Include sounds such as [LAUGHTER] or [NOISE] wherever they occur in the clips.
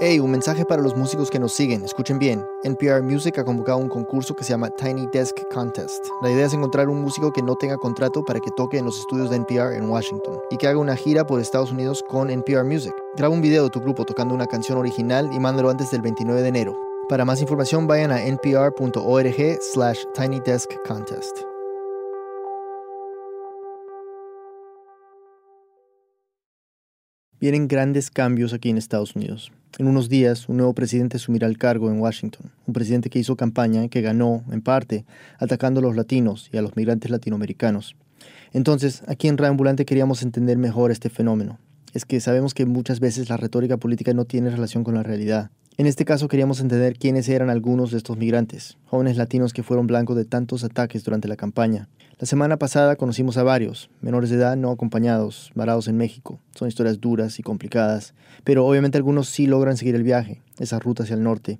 Hey, un mensaje para los músicos que nos siguen. Escuchen bien. NPR Music ha convocado un concurso que se llama Tiny Desk Contest. La idea es encontrar un músico que no tenga contrato para que toque en los estudios de NPR en Washington y que haga una gira por Estados Unidos con NPR Music. Graba un video de tu grupo tocando una canción original y mándalo antes del 29 de enero. Para más información vayan a npr.org slash tinydeskcontest. Vienen grandes cambios aquí en Estados Unidos. En unos días, un nuevo presidente asumirá el cargo en Washington, un presidente que hizo campaña, que ganó, en parte, atacando a los latinos y a los migrantes latinoamericanos. Entonces, aquí en Reambulante queríamos entender mejor este fenómeno. Es que sabemos que muchas veces la retórica política no tiene relación con la realidad. En este caso queríamos entender quiénes eran algunos de estos migrantes, jóvenes latinos que fueron blancos de tantos ataques durante la campaña. La semana pasada conocimos a varios, menores de edad no acompañados, varados en México. Son historias duras y complicadas, pero obviamente algunos sí logran seguir el viaje, esa ruta hacia el norte.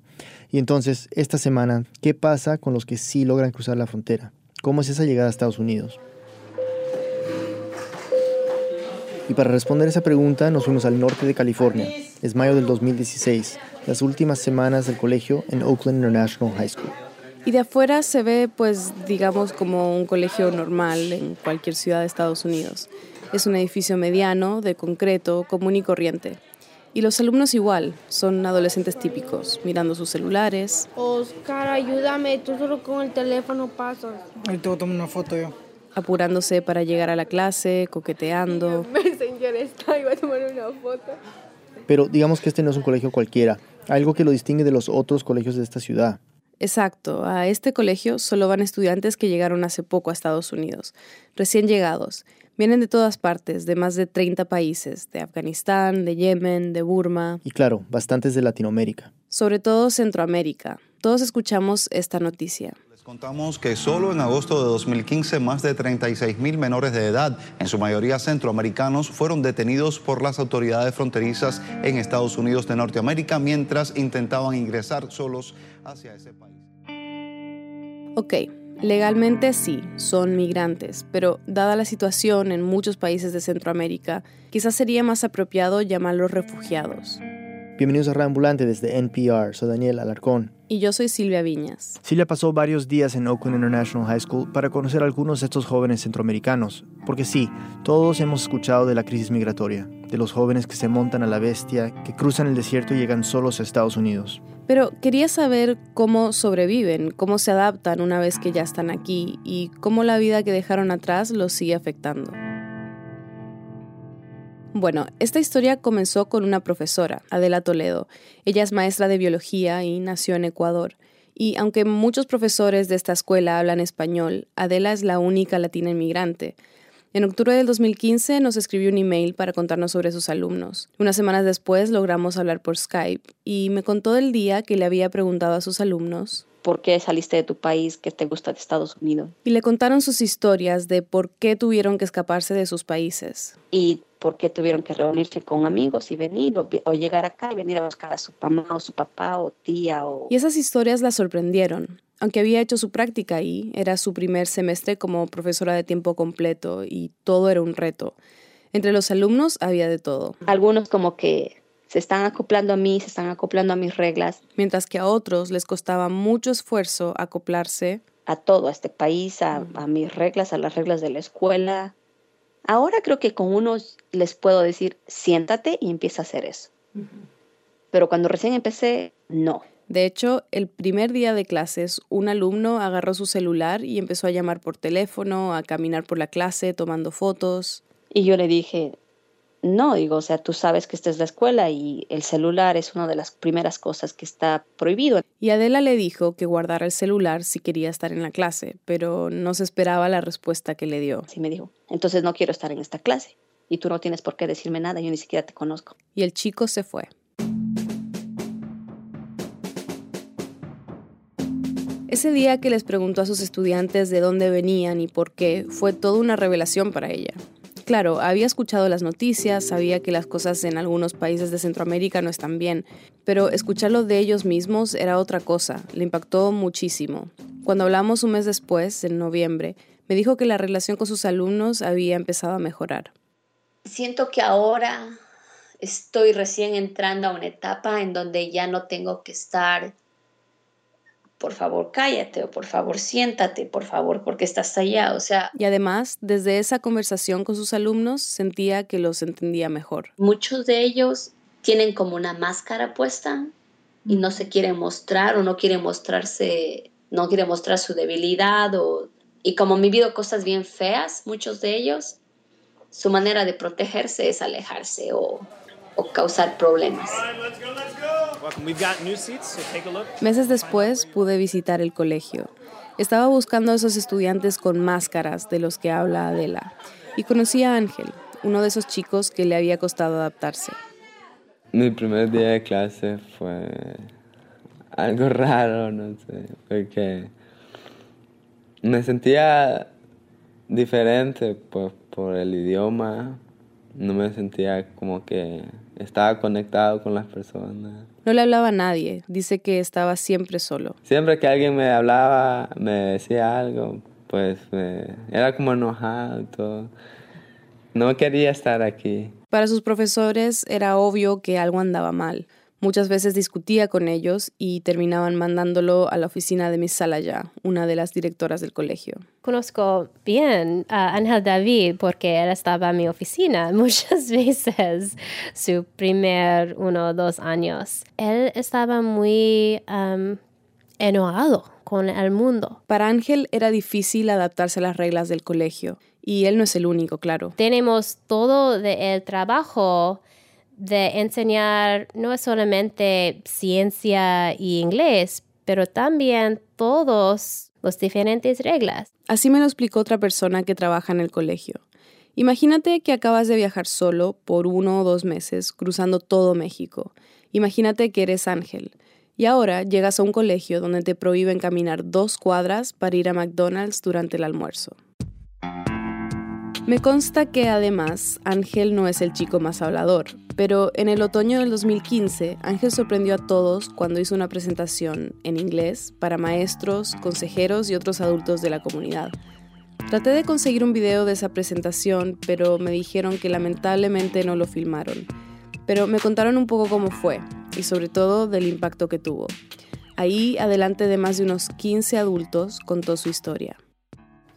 Y entonces, esta semana, ¿qué pasa con los que sí logran cruzar la frontera? ¿Cómo es esa llegada a Estados Unidos? Y para responder esa pregunta nos fuimos al norte de California. Es mayo del 2016, las últimas semanas del colegio en Oakland International High School. Y de afuera se ve, pues, digamos, como un colegio normal en cualquier ciudad de Estados Unidos. Es un edificio mediano, de concreto, común y corriente. Y los alumnos igual, son adolescentes típicos, mirando sus celulares. Oscar, ayúdame, tú solo con el teléfono pasas. Ahí te voy a tomar una foto yo. Apurándose para llegar a la clase, coqueteando. [LAUGHS] Messenger está, iba a tomar una foto. Pero digamos que este no es un colegio cualquiera, algo que lo distingue de los otros colegios de esta ciudad. Exacto, a este colegio solo van estudiantes que llegaron hace poco a Estados Unidos, recién llegados. Vienen de todas partes, de más de 30 países, de Afganistán, de Yemen, de Burma. Y claro, bastantes de Latinoamérica. Sobre todo Centroamérica. Todos escuchamos esta noticia. Les contamos que solo en agosto de 2015 más de 36 mil menores de edad, en su mayoría centroamericanos, fueron detenidos por las autoridades fronterizas en Estados Unidos de Norteamérica mientras intentaban ingresar solos hacia ese país. Ok, legalmente sí, son migrantes, pero dada la situación en muchos países de Centroamérica, quizás sería más apropiado llamarlos refugiados. Bienvenidos a Reambulante desde NPR, soy Daniel Alarcón. Y yo soy Silvia Viñas. Silvia pasó varios días en Oakland International High School para conocer a algunos de estos jóvenes centroamericanos, porque sí, todos hemos escuchado de la crisis migratoria, de los jóvenes que se montan a la bestia, que cruzan el desierto y llegan solos a Estados Unidos. Pero quería saber cómo sobreviven, cómo se adaptan una vez que ya están aquí y cómo la vida que dejaron atrás los sigue afectando. Bueno, esta historia comenzó con una profesora, Adela Toledo. Ella es maestra de biología y nació en Ecuador. Y aunque muchos profesores de esta escuela hablan español, Adela es la única latina inmigrante. En octubre del 2015 nos escribió un email para contarnos sobre sus alumnos. Unas semanas después logramos hablar por Skype y me contó del día que le había preguntado a sus alumnos por qué saliste de tu país, qué te gusta de Estados Unidos. Y le contaron sus historias de por qué tuvieron que escaparse de sus países. Y por qué tuvieron que reunirse con amigos y venir o, o, llegar acá y venir a buscar a su mamá o su papá o tía. O... Y esas historias la sorprendieron. Aunque había hecho su práctica ahí, era su primer semestre como profesora de tiempo completo y todo era un reto. Entre los alumnos había de todo. Algunos como que se están acoplando a mí, se están acoplando a mis reglas. Mientras que a otros les costaba mucho esfuerzo acoplarse a todo, a este país, a, a mis reglas, a las reglas de la escuela. Ahora creo que con unos les puedo decir, siéntate y empieza a hacer eso. Uh -huh. Pero cuando recién empecé, no. De hecho, el primer día de clases, un alumno agarró su celular y empezó a llamar por teléfono, a caminar por la clase, tomando fotos. Y yo le dije, no, digo, o sea, tú sabes que esta es la escuela y el celular es una de las primeras cosas que está prohibido. Y Adela le dijo que guardara el celular si quería estar en la clase, pero no se esperaba la respuesta que le dio. Sí, me dijo, entonces no quiero estar en esta clase y tú no tienes por qué decirme nada, yo ni siquiera te conozco. Y el chico se fue. Ese día que les preguntó a sus estudiantes de dónde venían y por qué fue toda una revelación para ella. Claro, había escuchado las noticias, sabía que las cosas en algunos países de Centroamérica no están bien, pero escucharlo de ellos mismos era otra cosa, le impactó muchísimo. Cuando hablamos un mes después, en noviembre, me dijo que la relación con sus alumnos había empezado a mejorar. Siento que ahora estoy recién entrando a una etapa en donde ya no tengo que estar, por favor cállate o por favor siéntate, por favor porque estás allá, o sea... Y además, desde esa conversación con sus alumnos sentía que los entendía mejor. Muchos de ellos tienen como una máscara puesta y no se quieren mostrar o no quieren mostrarse, no quieren mostrar su debilidad o... Y como han vivido cosas bien feas, muchos de ellos, su manera de protegerse es alejarse o o causar problemas. Meses después pude visitar el colegio. Estaba buscando a esos estudiantes con máscaras de los que habla Adela y conocí a Ángel, uno de esos chicos que le había costado adaptarse. Mi primer día de clase fue algo [LAUGHS] raro, no sé, porque me sentía diferente pues, por el idioma, no me sentía como que estaba conectado con las personas. No le hablaba a nadie, dice que estaba siempre solo. Siempre que alguien me hablaba, me decía algo, pues era como enojado y todo. No quería estar aquí. Para sus profesores era obvio que algo andaba mal. Muchas veces discutía con ellos y terminaban mandándolo a la oficina de Miss Salaya, una de las directoras del colegio. Conozco bien a Ángel David porque él estaba en mi oficina [LAUGHS] muchas veces, su primer uno o dos años. Él estaba muy enojado con el mundo. Para Ángel era difícil adaptarse a las reglas del colegio y él no es el único, claro. Tenemos todo el trabajo de enseñar no solamente ciencia y inglés, pero también todos los diferentes reglas. Así me lo explicó otra persona que trabaja en el colegio. Imagínate que acabas de viajar solo por uno o dos meses cruzando todo México. Imagínate que eres Ángel. Y ahora llegas a un colegio donde te prohíben caminar dos cuadras para ir a McDonald's durante el almuerzo. Me consta que además Ángel no es el chico más hablador, pero en el otoño del 2015 Ángel sorprendió a todos cuando hizo una presentación en inglés para maestros, consejeros y otros adultos de la comunidad. Traté de conseguir un video de esa presentación, pero me dijeron que lamentablemente no lo filmaron. Pero me contaron un poco cómo fue y sobre todo del impacto que tuvo. Ahí, adelante de más de unos 15 adultos, contó su historia.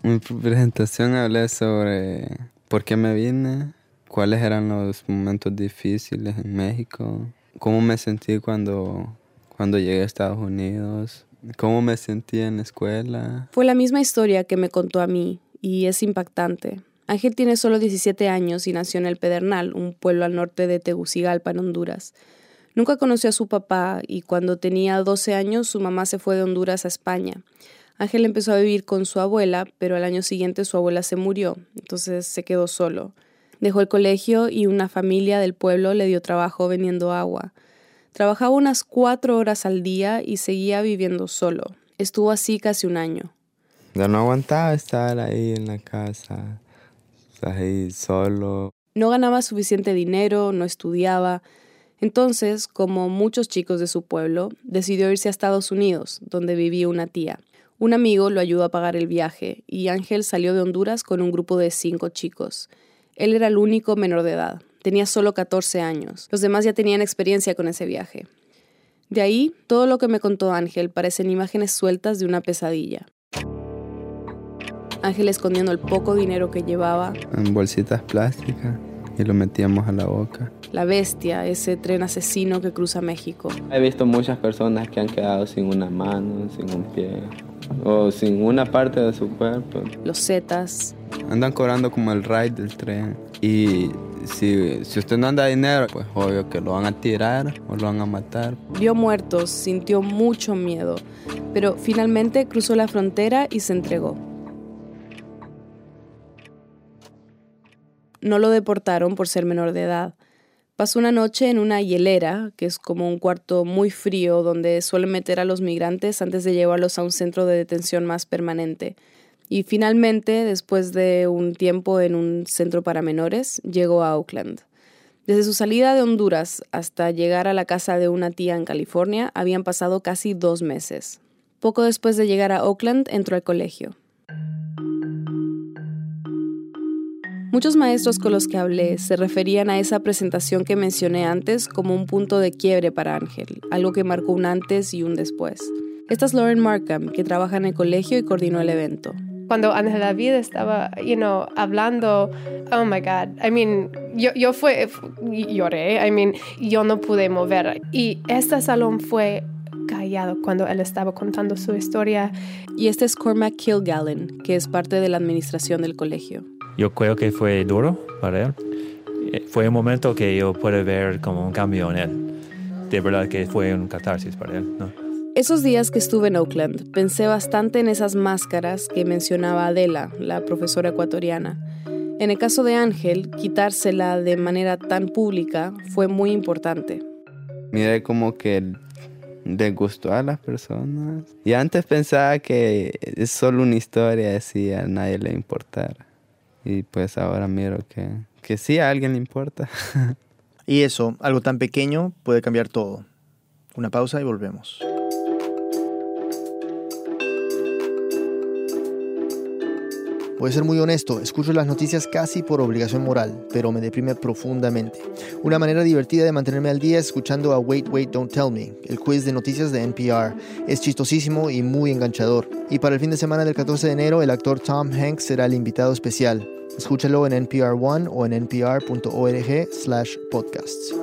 Mi presentación hablé sobre por qué me vine, cuáles eran los momentos difíciles en México, cómo me sentí cuando, cuando llegué a Estados Unidos, cómo me sentí en la escuela. Fue la misma historia que me contó a mí y es impactante. Ángel tiene solo 17 años y nació en El Pedernal, un pueblo al norte de Tegucigalpa, en Honduras. Nunca conoció a su papá y cuando tenía 12 años su mamá se fue de Honduras a España. Ángel empezó a vivir con su abuela, pero al año siguiente su abuela se murió, entonces se quedó solo. Dejó el colegio y una familia del pueblo le dio trabajo vendiendo agua. Trabajaba unas cuatro horas al día y seguía viviendo solo. Estuvo así casi un año. Ya no aguantaba estar ahí en la casa, ahí solo. No ganaba suficiente dinero, no estudiaba. Entonces, como muchos chicos de su pueblo, decidió irse a Estados Unidos, donde vivía una tía. Un amigo lo ayudó a pagar el viaje y Ángel salió de Honduras con un grupo de cinco chicos. Él era el único menor de edad, tenía solo 14 años. Los demás ya tenían experiencia con ese viaje. De ahí, todo lo que me contó Ángel parecen imágenes sueltas de una pesadilla. Ángel escondiendo el poco dinero que llevaba. En bolsitas plásticas y lo metíamos a la boca. La bestia, ese tren asesino que cruza México. He visto muchas personas que han quedado sin una mano, sin un pie o sin una parte de su cuerpo. Los Zetas. Andan cobrando como el ride del tren. Y si, si usted no anda dinero, pues obvio que lo van a tirar o lo van a matar. Vio muertos, sintió mucho miedo, pero finalmente cruzó la frontera y se entregó. No lo deportaron por ser menor de edad. Pasó una noche en una hielera, que es como un cuarto muy frío donde suelen meter a los migrantes antes de llevarlos a un centro de detención más permanente. Y finalmente, después de un tiempo en un centro para menores, llegó a Oakland. Desde su salida de Honduras hasta llegar a la casa de una tía en California habían pasado casi dos meses. Poco después de llegar a Oakland entró al colegio. Muchos maestros con los que hablé se referían a esa presentación que mencioné antes como un punto de quiebre para Ángel, algo que marcó un antes y un después. Esta es Lauren Markham, que trabaja en el colegio y coordinó el evento. Cuando Ángel David estaba, you know, hablando, oh my God, I mean, yo, yo fue, lloré, I mean, yo no pude mover. Y este salón fue callado cuando él estaba contando su historia. Y este es Cormac Kilgallen, que es parte de la administración del colegio. Yo creo que fue duro para él. Eh, fue un momento que yo pude ver como un cambio en él. De verdad que fue un catarsis para él. ¿no? Esos días que estuve en Oakland, pensé bastante en esas máscaras que mencionaba Adela, la profesora ecuatoriana. En el caso de Ángel, quitársela de manera tan pública fue muy importante. Mira como que le gustó a las personas. Y antes pensaba que es solo una historia así, a nadie le importara. Y pues ahora miro que, que sí a alguien le importa. [LAUGHS] y eso, algo tan pequeño, puede cambiar todo. Una pausa y volvemos. Voy a ser muy honesto, escucho las noticias casi por obligación moral, pero me deprime profundamente. Una manera divertida de mantenerme al día es escuchando a Wait, Wait, Don't Tell Me, el quiz de noticias de NPR. Es chistosísimo y muy enganchador. Y para el fin de semana del 14 de enero, el actor Tom Hanks será el invitado especial. Escúchalo en NPR One o en npr.org slash podcasts.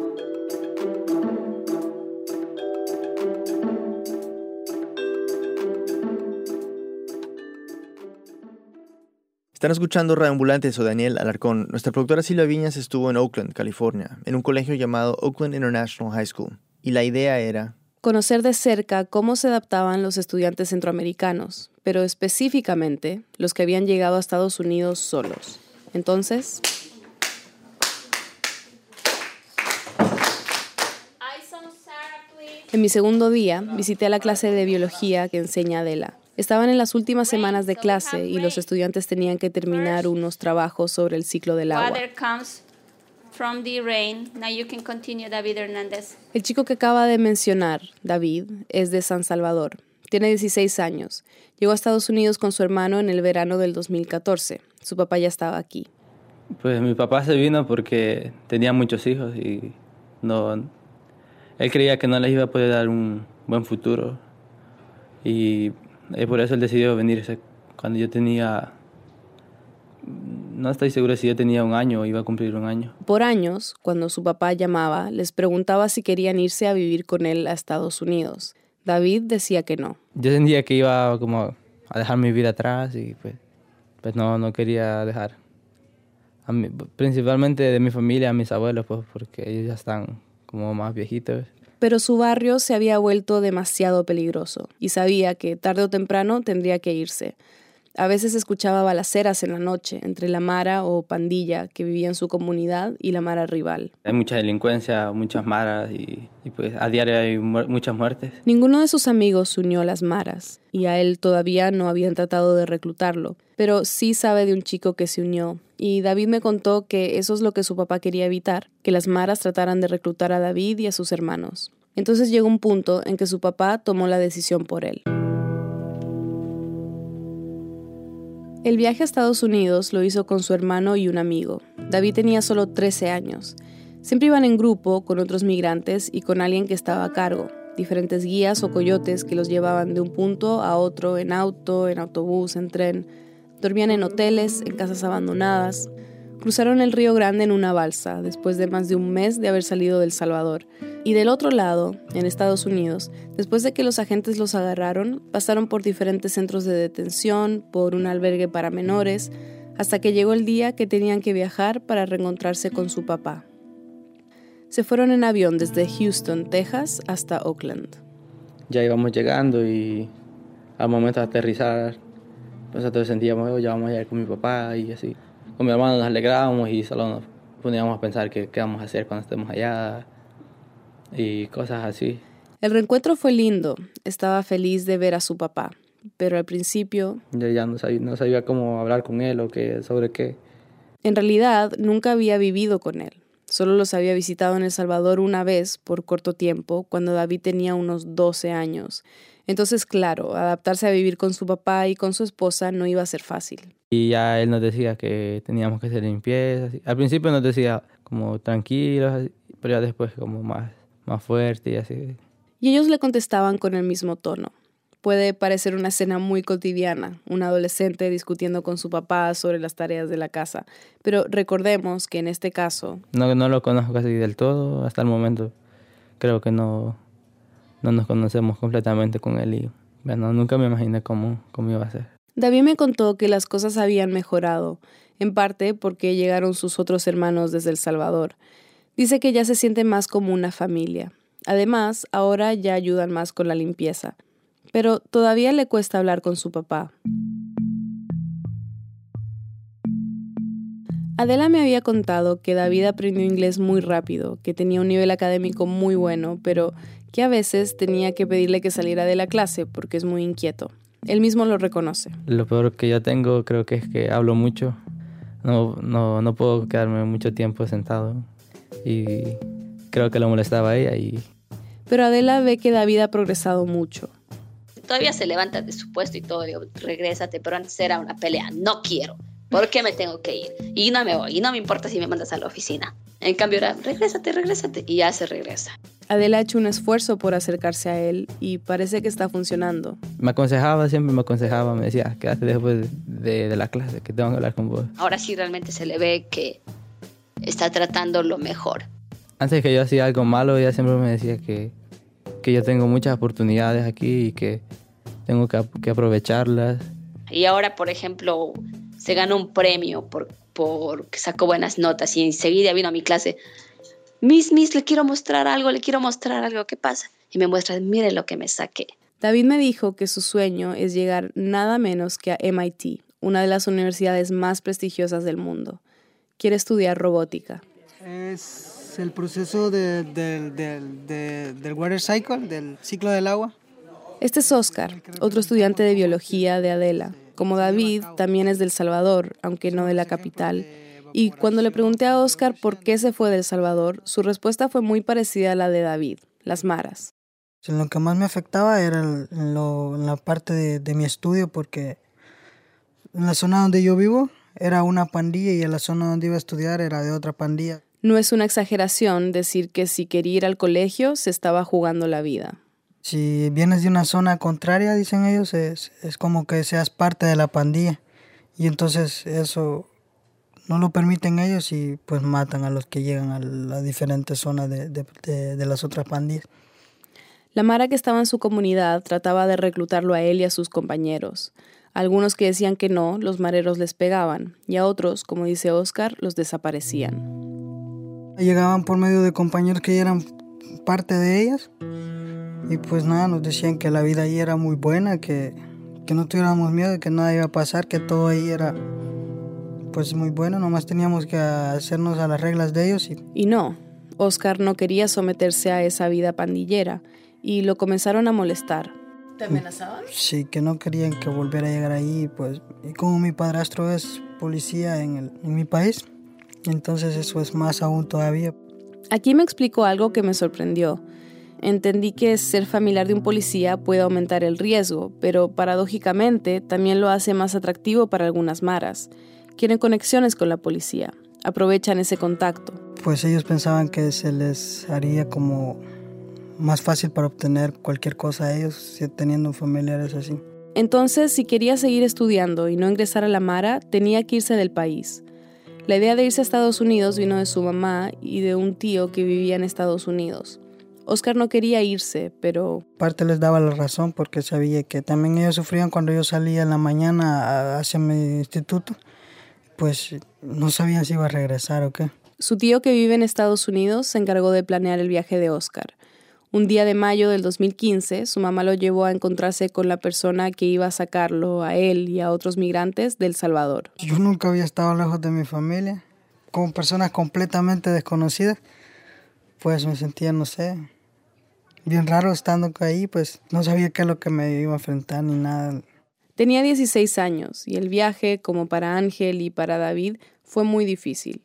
Están escuchando Radio Ambulante, soy Daniel Alarcón. Nuestra productora Silvia Viñas estuvo en Oakland, California, en un colegio llamado Oakland International High School. Y la idea era... Conocer de cerca cómo se adaptaban los estudiantes centroamericanos, pero específicamente los que habían llegado a Estados Unidos solos. Entonces... En mi segundo día, visité la clase de biología que enseña Adela. Estaban en las últimas semanas de clase y los estudiantes tenían que terminar unos trabajos sobre el ciclo del agua. El chico que acaba de mencionar, David, es de San Salvador. Tiene 16 años. Llegó a Estados Unidos con su hermano en el verano del 2014. Su papá ya estaba aquí. Pues mi papá se vino porque tenía muchos hijos y no, él creía que no les iba a poder dar un buen futuro. Y por eso él decidió venirse cuando yo tenía, no estoy seguro si yo tenía un año o iba a cumplir un año. Por años, cuando su papá llamaba, les preguntaba si querían irse a vivir con él a Estados Unidos. David decía que no. Yo sentía que iba como a dejar mi vida atrás y pues, pues no, no quería dejar. Principalmente de mi familia, a mis abuelos, pues porque ellos ya están como más viejitos. Pero su barrio se había vuelto demasiado peligroso y sabía que tarde o temprano tendría que irse. A veces escuchaba balaceras en la noche entre la Mara o pandilla que vivía en su comunidad y la Mara rival. Hay mucha delincuencia, muchas maras y, pues a diario hay muchas muertes. Ninguno de sus amigos se unió a las maras y a él todavía no habían tratado de reclutarlo, pero sí sabe de un chico que se unió y David me contó que eso es lo que su papá quería evitar, que las maras trataran de reclutar a David y a sus hermanos. Entonces llegó un punto en que su papá tomó la decisión por él. El viaje a Estados Unidos lo hizo con su hermano y un amigo. David tenía solo 13 años. Siempre iban en grupo con otros migrantes y con alguien que estaba a cargo, diferentes guías o coyotes que los llevaban de un punto a otro en auto, en autobús, en tren. Dormían en hoteles, en casas abandonadas. Cruzaron el Río Grande en una balsa, después de más de un mes de haber salido del Salvador. Y del otro lado, en Estados Unidos, después de que los agentes los agarraron, pasaron por diferentes centros de detención, por un albergue para menores, hasta que llegó el día que tenían que viajar para reencontrarse con su papá. Se fueron en avión desde Houston, Texas, hasta Oakland. Ya íbamos llegando y al momento de aterrizar, nosotros sentíamos, oh, ya vamos a ir con mi papá y así. Con mi hermano nos alegrábamos y solo nos poníamos a pensar qué, qué vamos a hacer cuando estemos allá y cosas así. El reencuentro fue lindo, estaba feliz de ver a su papá, pero al principio... Yo ya no sabía, no sabía cómo hablar con él o qué, sobre qué. En realidad, nunca había vivido con él. Solo los había visitado en El Salvador una vez por corto tiempo, cuando David tenía unos 12 años. Entonces, claro, adaptarse a vivir con su papá y con su esposa no iba a ser fácil. Y ya él nos decía que teníamos que hacer limpieza. Al principio nos decía como tranquilos, pero ya después como más, más fuerte y así. Y ellos le contestaban con el mismo tono. Puede parecer una escena muy cotidiana, un adolescente discutiendo con su papá sobre las tareas de la casa, pero recordemos que en este caso... No, no lo conozco casi del todo hasta el momento. Creo que no, no nos conocemos completamente con él y bueno, nunca me imaginé cómo, cómo iba a ser. David me contó que las cosas habían mejorado, en parte porque llegaron sus otros hermanos desde El Salvador. Dice que ya se siente más como una familia. Además, ahora ya ayudan más con la limpieza pero todavía le cuesta hablar con su papá. Adela me había contado que David aprendió inglés muy rápido, que tenía un nivel académico muy bueno, pero que a veces tenía que pedirle que saliera de la clase porque es muy inquieto. Él mismo lo reconoce. Lo peor que yo tengo creo que es que hablo mucho. No, no, no puedo quedarme mucho tiempo sentado. Y creo que lo molestaba a ella. Y... Pero Adela ve que David ha progresado mucho todavía se levanta de su puesto y todo, digo, regrésate, pero antes era una pelea, no quiero, ¿por qué me tengo que ir? Y no me voy, y no me importa si me mandas a la oficina. En cambio era, regrésate, regrésate, y ya se regresa. Adela ha hecho un esfuerzo por acercarse a él y parece que está funcionando. Me aconsejaba, siempre me aconsejaba, me decía, quédate después de, de la clase, que tengo que hablar con vos. Ahora sí realmente se le ve que está tratando lo mejor. Antes que yo hacía algo malo, ella siempre me decía que que yo tengo muchas oportunidades aquí y que tengo que, aprovecharlas. Y ahora, por ejemplo, se ganó un premio por, por que sacó buenas notas y enseguida vino a mi clase. Miss, Miss, le quiero mostrar algo, le quiero mostrar algo, ¿qué pasa? Y me muestra, mire lo que me saqué. David me dijo que su sueño es llegar nada menos que a MIT, una de las universidades más prestigiosas del mundo. Quiere estudiar robótica. Es el proceso del water cycle, del ciclo del agua. Este es Oscar, otro estudiante de biología de Adela. Como David, también es del Salvador, aunque no de la capital. Y cuando le pregunté a Oscar por qué se fue del Salvador, su respuesta fue muy parecida a la de David, las maras. Lo que más me afectaba era en la parte de, de mi estudio, porque en la zona donde yo vivo era una pandilla y en la zona donde iba a estudiar era de otra pandilla. No es una exageración decir que si quería ir al colegio se estaba jugando la vida. Si vienes de una zona contraria, dicen ellos, es, como que seas parte de la pandilla. Y entonces eso no lo permiten ellos y pues matan a los que llegan a las diferentes zonas de, de, las otras pandillas. La Mara que estaba en su comunidad trataba de reclutarlo a él y a sus compañeros. algunos que decían que no, los mareros les pegaban, y a otros, como dice Oscar, los desaparecían. Llegaban por medio de compañeros que eran parte de ellas y pues nada, nos decían que la vida ahí era muy buena, que, que no tuviéramos miedo, que nada iba a pasar, que todo ahí era pues muy bueno, nomás teníamos que hacernos a las reglas de ellos. Y, y no, Oscar no quería someterse a esa vida pandillera y lo comenzaron a molestar. ¿Te amenazaban? Sí, que no querían que volviera a llegar ahí, pues, y como mi padrastro es policía en, el, en mi país, entonces eso es más aún todavía. Aquí me explicó algo que me sorprendió. Entendí que ser familiar de un policía puede aumentar el riesgo, pero paradójicamente también lo hace más atractivo para algunas maras. Quieren conexiones con la policía, aprovechan ese contacto. Pues ellos pensaban que se les haría como más fácil para obtener cualquier cosa a ellos teniendo familiares así. Entonces, si quería seguir estudiando y no ingresar a la Mara, tenía que irse del país. La idea de irse a Estados Unidos vino de su mamá y de un tío que vivía en Estados Unidos. Oscar no quería irse, pero... Parte les daba la razón porque sabía que también ellos sufrían cuando yo salía en la mañana hacia mi instituto. Pues no sabían si iba a regresar o qué. Su tío que vive en Estados Unidos se encargó de planear el viaje de Oscar. Un día de mayo del 2015, su mamá lo llevó a encontrarse con la persona que iba a sacarlo a él y a otros migrantes del Salvador. Yo nunca había estado lejos de mi familia, con personas completamente desconocidas. Pues me sentía, no sé, bien raro estando ahí, pues no sabía qué es lo que me iba a enfrentar ni nada. Tenía 16 años y el viaje, como para Ángel y para David, fue muy difícil.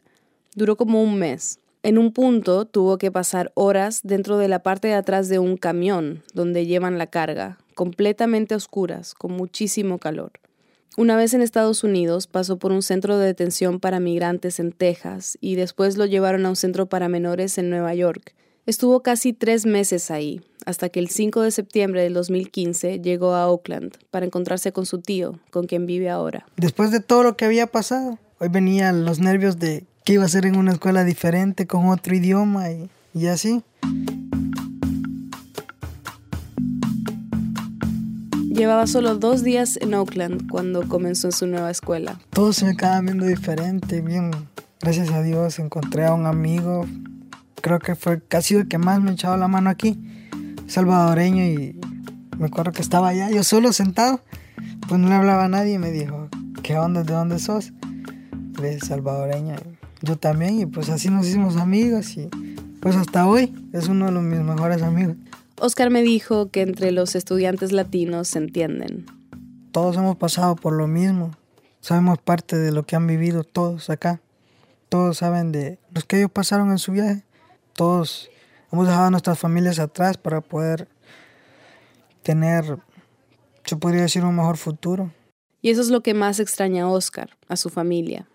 Duró como un mes. En un punto tuvo que pasar horas dentro de la parte de atrás de un camión donde llevan la carga, completamente oscuras, con muchísimo calor. Una vez en Estados Unidos pasó por un centro de detención para migrantes en Texas y después lo llevaron a un centro para menores en Nueva York. Estuvo casi tres meses ahí, hasta que el 5 de septiembre del 2015 llegó a Oakland para encontrarse con su tío, con quien vive ahora. Después de todo lo que había pasado, hoy venían los nervios de que iba a ser en una escuela diferente, con otro idioma y, y así. Llevaba solo dos días en Oakland cuando comenzó en su nueva escuela. Todo se me acaba viendo diferente, bien. Gracias a Dios encontré a un amigo, creo que fue casi el que más me echaba la mano aquí, salvadoreño, y me acuerdo que estaba allá, yo solo sentado, pues no le hablaba a nadie y me dijo, ¿qué onda? ¿De dónde sos? De salvadoreña. Yo también, y pues así nos hicimos amigos, y pues hasta hoy es uno de los mis mejores amigos. Oscar me dijo que entre los estudiantes latinos se entienden. Todos hemos pasado por lo mismo. Sabemos parte de lo que han vivido todos acá. Todos saben de los que ellos pasaron en su viaje. Todos hemos dejado a nuestras familias atrás para poder tener, yo podría decir, un mejor futuro. Y eso es lo que más extraña a Oscar, a su familia.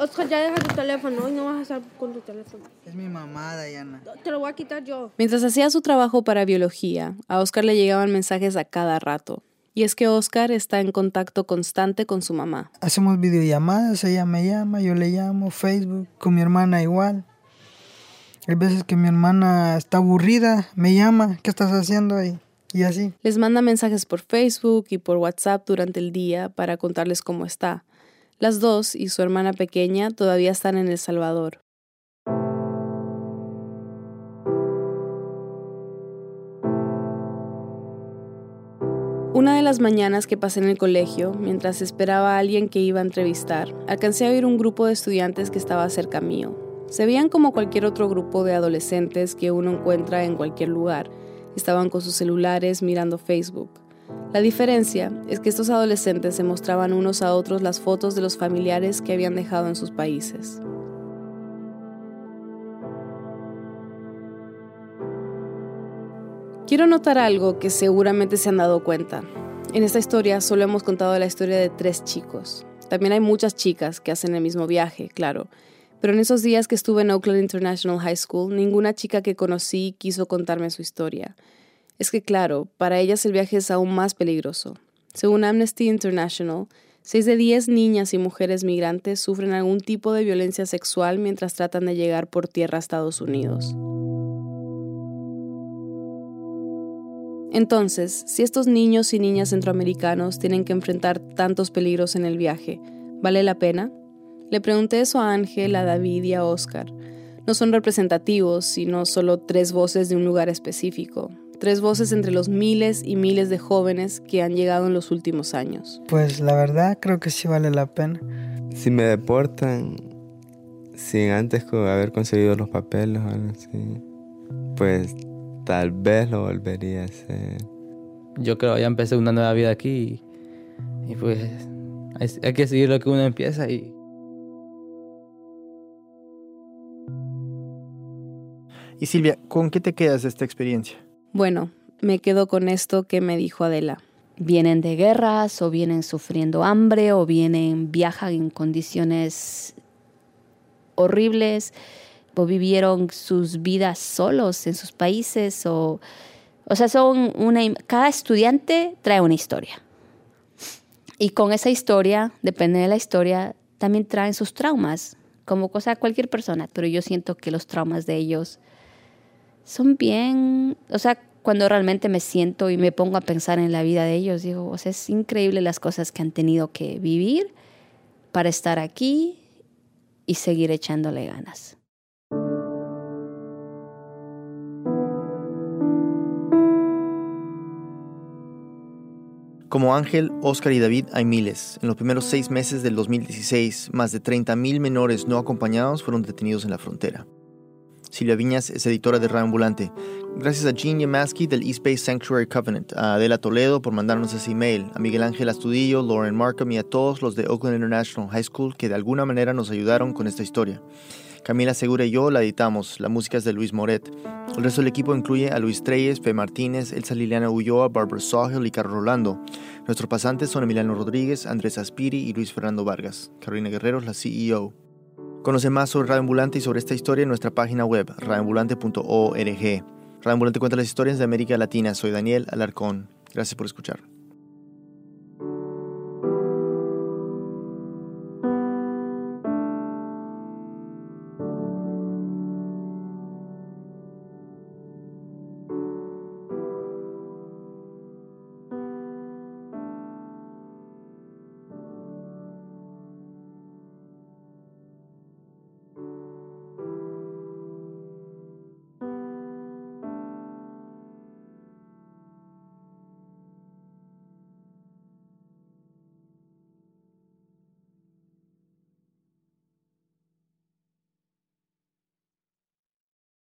Oscar, ya deja tu teléfono. Hoy no vas a estar con tu teléfono. Es mi mamá, Diana. Te lo voy a quitar yo. Mientras hacía su trabajo para biología, a Oscar le llegaban mensajes a cada rato. Y es que Oscar está en contacto constante con su mamá. Hacemos videollamadas, ella me llama, yo le llamo, Facebook, con mi hermana igual. Hay veces que mi hermana está aburrida, me llama, ¿qué estás haciendo ahí? Y así. Les manda mensajes por Facebook y por WhatsApp durante el día para contarles cómo está. Las dos y su hermana pequeña todavía están en El Salvador. Una de las mañanas que pasé en el colegio, mientras esperaba a alguien que iba a entrevistar, alcancé a oír un grupo de estudiantes que estaba cerca mío. Se veían como cualquier otro grupo de adolescentes que uno encuentra en cualquier lugar. Estaban con sus celulares mirando Facebook. La diferencia es que estos adolescentes se mostraban unos a otros las fotos de los familiares que habían dejado en sus países. Quiero notar algo que seguramente se han dado cuenta. En esta historia solo hemos contado la historia de tres chicos. También hay muchas chicas que hacen el mismo viaje, claro. Pero en esos días que estuve en Oakland International High School, ninguna chica que conocí quiso contarme su historia. Es que claro, para ellas el viaje es aún más peligroso. Según Amnesty International, 6 de 10 niñas y mujeres migrantes sufren algún tipo de violencia sexual mientras tratan de llegar por tierra a Estados Unidos. Entonces, si estos niños y niñas centroamericanos tienen que enfrentar tantos peligros en el viaje, ¿vale la pena? Le pregunté eso a Ángel, a David y a Oscar. No son representativos, sino solo tres voces de un lugar específico, tres voces entre los miles y miles de jóvenes que han llegado en los últimos años. Pues la verdad creo que sí vale la pena. Si me deportan sin antes haber conseguido los papeles o algo así, pues tal vez lo volvería a hacer. Yo creo ya empecé una nueva vida aquí y, y pues hay, hay que seguir lo que uno empieza y... Y Silvia, ¿con qué te quedas de esta experiencia? Bueno, me quedo con esto que me dijo Adela. Vienen de guerras o vienen sufriendo hambre o vienen, viajan en condiciones horribles o vivieron sus vidas solos en sus países o, o sea, son una, cada estudiante trae una historia. Y con esa historia, depende de la historia, también traen sus traumas, como cosa cualquier persona, pero yo siento que los traumas de ellos son bien, o sea, cuando realmente me siento y me pongo a pensar en la vida de ellos, digo, o sea, es increíble las cosas que han tenido que vivir para estar aquí y seguir echándole ganas. Como Ángel, Oscar y David hay miles. En los primeros seis meses del 2016, más de 30.000 menores no acompañados fueron detenidos en la frontera. Silvia Viñas es editora de Radio Ambulante. Gracias a Jean Yamaski del East Bay Sanctuary Covenant, a Adela Toledo por mandarnos ese email, a Miguel Ángel Astudillo, Lauren Markham y a todos los de Oakland International High School que de alguna manera nos ayudaron con esta historia. Camila Segura y yo la editamos. La música es de Luis Moret. El resto del equipo incluye a Luis Treyes, P. Martínez, Elsa Liliana Ulloa, Barbara Sahel y Carlos Rolando. Nuestros pasantes son Emiliano Rodríguez, Andrés Aspiri y Luis Fernando Vargas. Carolina Guerrero es la CEO. Conoce más sobre Radio Ambulante y sobre esta historia en nuestra página web, radioambulante.org. Radio Ambulante cuenta las historias de América Latina. Soy Daniel Alarcón. Gracias por escuchar.